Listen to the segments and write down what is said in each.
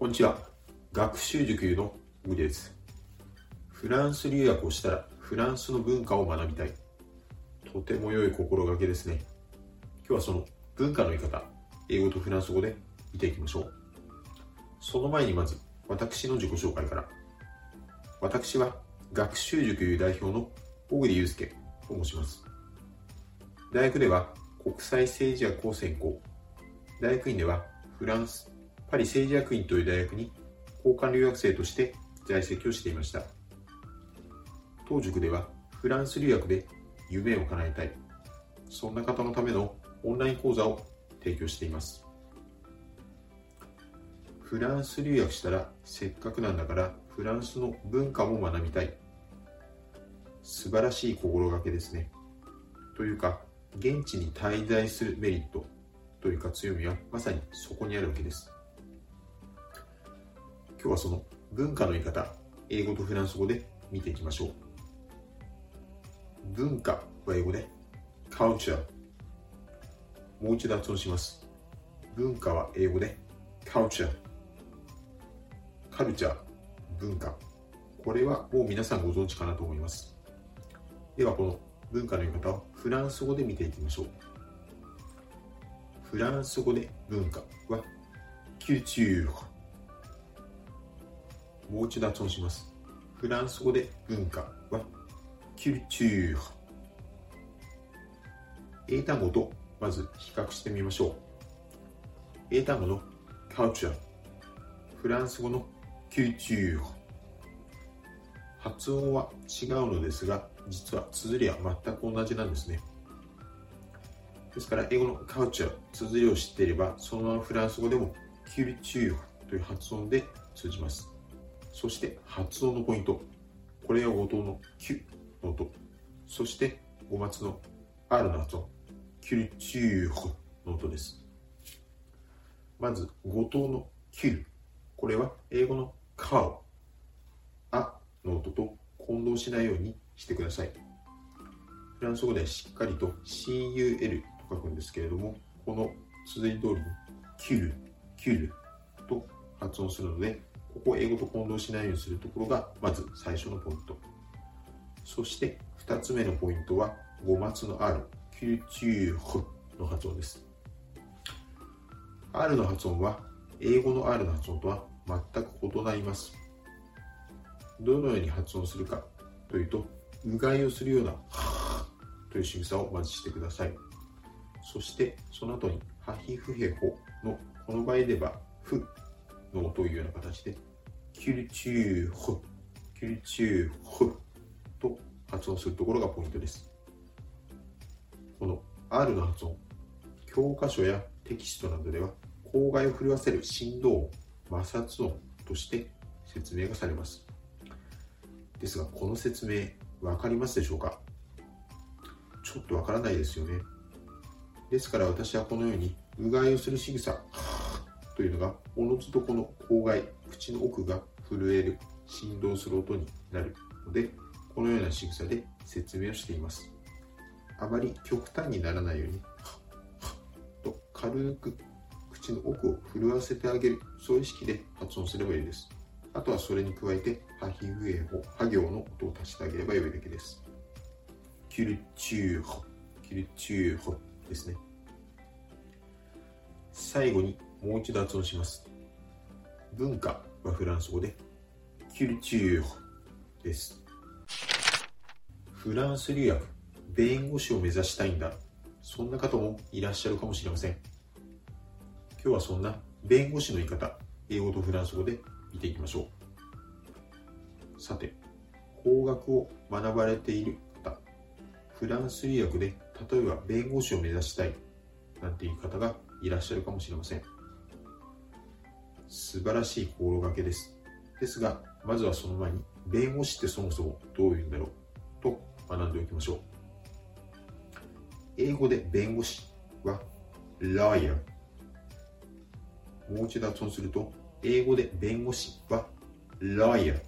こんにちは。学習塾のうです。フランス留学をしたらフランスの文化を学びたい。とても良い心がけですね。今日はその文化の言い方、英語とフランス語で見ていきましょう。その前にまず、私の自己紹介から。私は学習塾代表の小栗祐介と申します。大学では国際政治学を専攻。大学院ではフランス、パリ政治学院という大学に交換留学生として在籍をしていました。当塾ではフランス留学で夢を叶えたい。そんな方のためのオンライン講座を提供しています。フランス留学したらせっかくなんだからフランスの文化も学びたい。素晴らしい心がけですね。というか、現地に滞在するメリットというか強みはまさにそこにあるわけです。今日はその文化の言い方、英語とフランス語で見ていきましょう。文化は英語で culture。もう一度発音します。文化は英語で culture。カルチャー、文化。これはもう皆さんご存知かなと思います。ではこの文化の言い方をフランス語で見ていきましょう。フランス語で文化は culture。もう一度発音します。フランス語で文化は culture。英単語とまず比較してみましょう。英単語の culture。フランス語の culture。発音は違うのですが、実は綴りは全く同じなんですね。ですから、英語のカウチャー、綴りを知っていれば、そのままフランス語でもキュリチューという発音で通じます。そして発音のポイント。これが語頭のキュの音。そして語末の R の発音。キュリチューの音です。まず、語頭のキュル。これは英語のカウ、あの音と混同しないようにしてください。フランス語ではしっかりと CUL と書くんですけれども、この綴り通りにキュル、キュルと発音するので、ここを英語と混同しないようにするところがまず最初のポイント。そして2つ目のポイントは語末の R、キュチューの発音です。R の発音は英語の R の発音とは全く異なります。どのように発音するかというと、うがいをするような、という仕草をまずしてください。そして、その後に、ハヒフヘホの、この場合では、フの音をいうような形で、キュルチューホ、キュルチューホと発音するところがポイントです。この R の発音、教科書やテキストなどでは、口外を震わせる振動音、摩擦音として説明がされます。ですが、この説明、わかりますでしょうか？ちょっとわからないですよね。ですから私はこのように、うがいをする仕草、というのが、おのずとこの口外、口の奥が震える、振動する音になるので、このような仕草で説明をしています。あまり極端にならないように、と軽く口の奥を震わせてあげる、そういう意識で発音すればいいです。あとはそれに加えて、ハヒフエホ、ハ行の音を足してあげればよいだけです。キュルチューホ、キュルチューホですね。最後にもう一度発音します。文化はフランス語で、キュルチューです。フランス留学、弁護士を目指したいんだ。そんな方もいらっしゃるかもしれません。今日はそんな弁護士の言い方、英語とフランス語で見ていきましょう。さて、法学を学ばれている方、フランス留学で例えば弁護士を目指したいなんていう方がいらっしゃるかもしれません。素晴らしい心がけです。ですが、まずはその前に、弁護士ってそもそもどういうんだろうと学んでおきましょう。英語で弁護士は lawyer。もう一度発音すると、英語で弁護士は lawyer。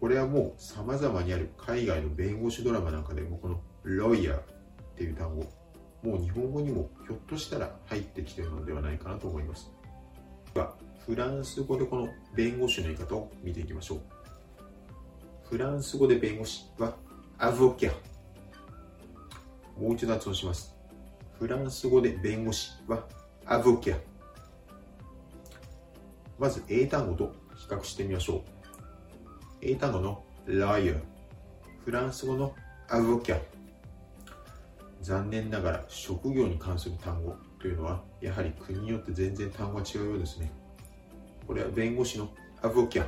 これはもう様々にある海外の弁護士ドラマなんかでもこの lawyer っていう単語、もう日本語にもひょっとしたら入ってきてるのではないかなと思います。は、フランス語でこの弁護士の言い方を見ていきましょう。フランス語で弁護士は、アボキャ。もう一度発音します。フランス語で弁護士は、アボキャ。まず英単語と比較してみましょう。英単語の liar、フランス語のアボキャ。残念ながら職業に関する単語というのはやはり国によって全然単語が違うようですね。これは弁護士のアボキャ。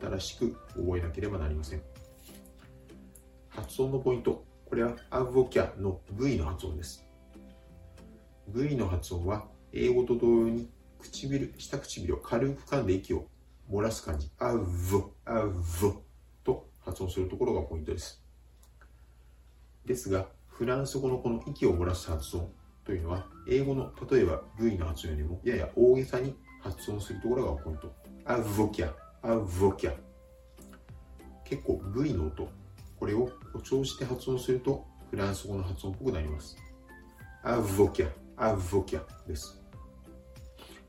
新しく覚えなければなりません。発音のポイント。これはアボキャの V の発音です。V の発音は英語と同様に唇、下唇を軽く噛んで息を漏らす感じ。アブ、アブと発音するところがポイントです。ですが、フランス語のこの息を漏らす発音というのは、英語の例えば V の発音よりもやや大げさに発音するところがポイント。アボキャ、アボキャ。結構 V の音、これを誇張して発音するとフランス語の発音っぽくなります。アボキャ、アボキャです。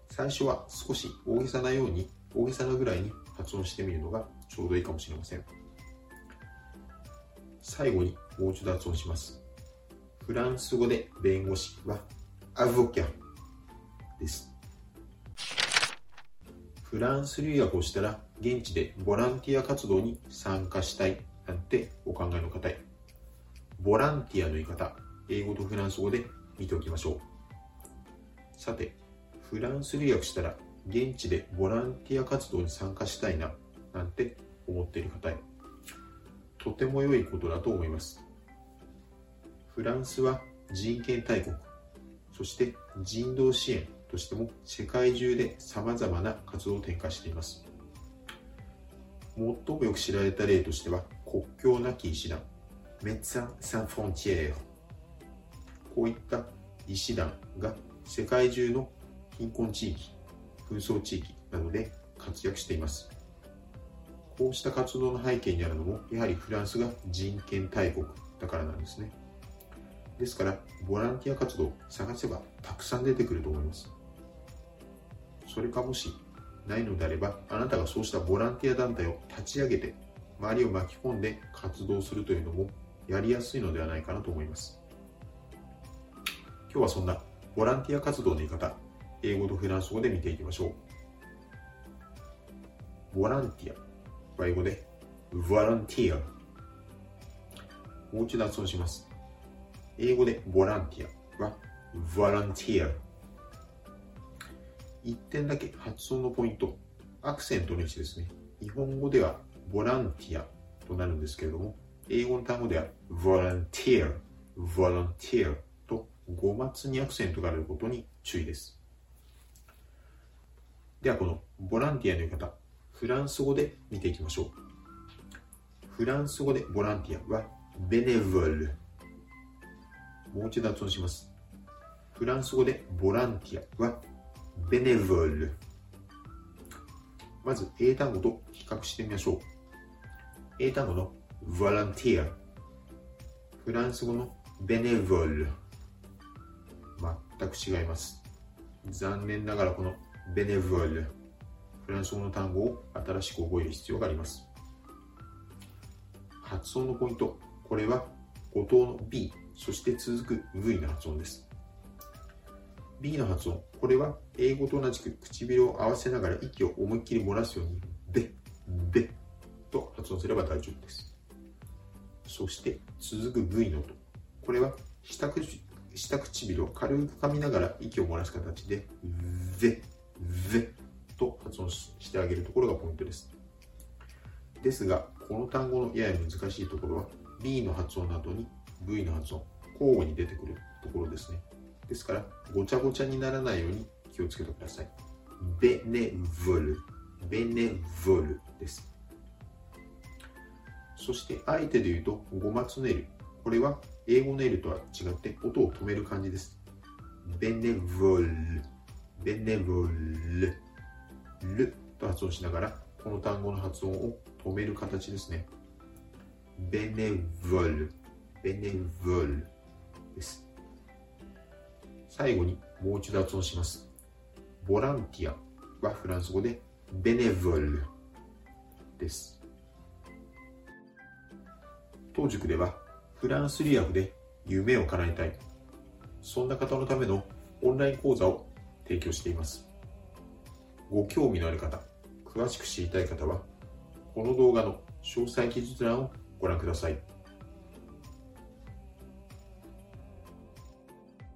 最初は少し大げさなように、大げさなぐらいに発音してみるのがちょうどいいかもしれません。最後にもう一度発音します。フランス語で弁護士はアボキャです。フランス留学をしたら現地でボランティア活動に参加したいなんてお考えの方へ。ボランティアの言い方、英語とフランス語で見ておきましょう。さて、フランス留学したら現地でボランティア活動に参加したいななんて思っている方へとても良いことだと思いますフランスは人権大国そして人道支援としても世界中で様々な活動を展開しています最もよく知られた例としては国境なき医師団メッツァン・サン・フォンティエーこういった医師団が世界中の貧困地域、紛争地域などで活躍しています。こうした活動の背景にあるのも、やはりフランスが人権大国だからなんですね。ですから、ボランティア活動探せばたくさん出てくると思います。それかもしないのであれば、あなたがそうしたボランティア団体を立ち上げて、周りを巻き込んで活動するというのもやりやすいのではないかなと思います。今日はそんなボランティア活動の言い方、英語とフランス語で見ていきましょう。ボランティアは英語で、ボランティア。もう一度発音します。英語でボランティアは、ボランティア。一点だけ発音のポイント、アクセントの位置ですね。日本語ではボランティアとなるんですけれども、英語の単語ではボランティア、ボランティアと語末にアクセントがあることに注意です。ではこのボランティアの言い方、フランス語で見ていきましょう。フランス語でボランティアはベネヴォル。もう一度発音します。フランス語でボランティアはベネヴォル。まず英単語と比較してみましょう。英単語のボランティア。フランス語のベネヴォル。全く違います。残念ながらこのベネヴォルフランス語の単語を新しく覚える必要があります発音のポイントこれは語頭の B そして続く V の発音です。B の発音。これは英語と同じく唇を合わせながら息を思いっきり漏らすようにベベと発音すれば大丈夫です。そして続く V の音。これは下下唇を軽く噛みながら息を漏らす形で、ぜ、ぜと発音してあげるところがポイントです。ですが、この単語のやや難しいところは、B の発音の後に V の発音、交互に出てくるところですね。ですから、ごちゃごちゃにならないように気をつけてください。ベネヴォル、ベネヴォルです。そして、相手で言うと、5末の L。これは英語の L とは違って音を止める感じです。ベネヴォル。ベネボルルと発音しながらこの単語の発音を止める形ですねベネボルベネボルです。最後にもう一度発音します。ボランティアはフランス語でベネヴォルです。当塾ではフランス留学で夢を叶えたい。そんな方のためのオンライン講座を提供しています。ご興味のある方詳しく知りたい方はこの動画の詳細記述欄をご覧ください。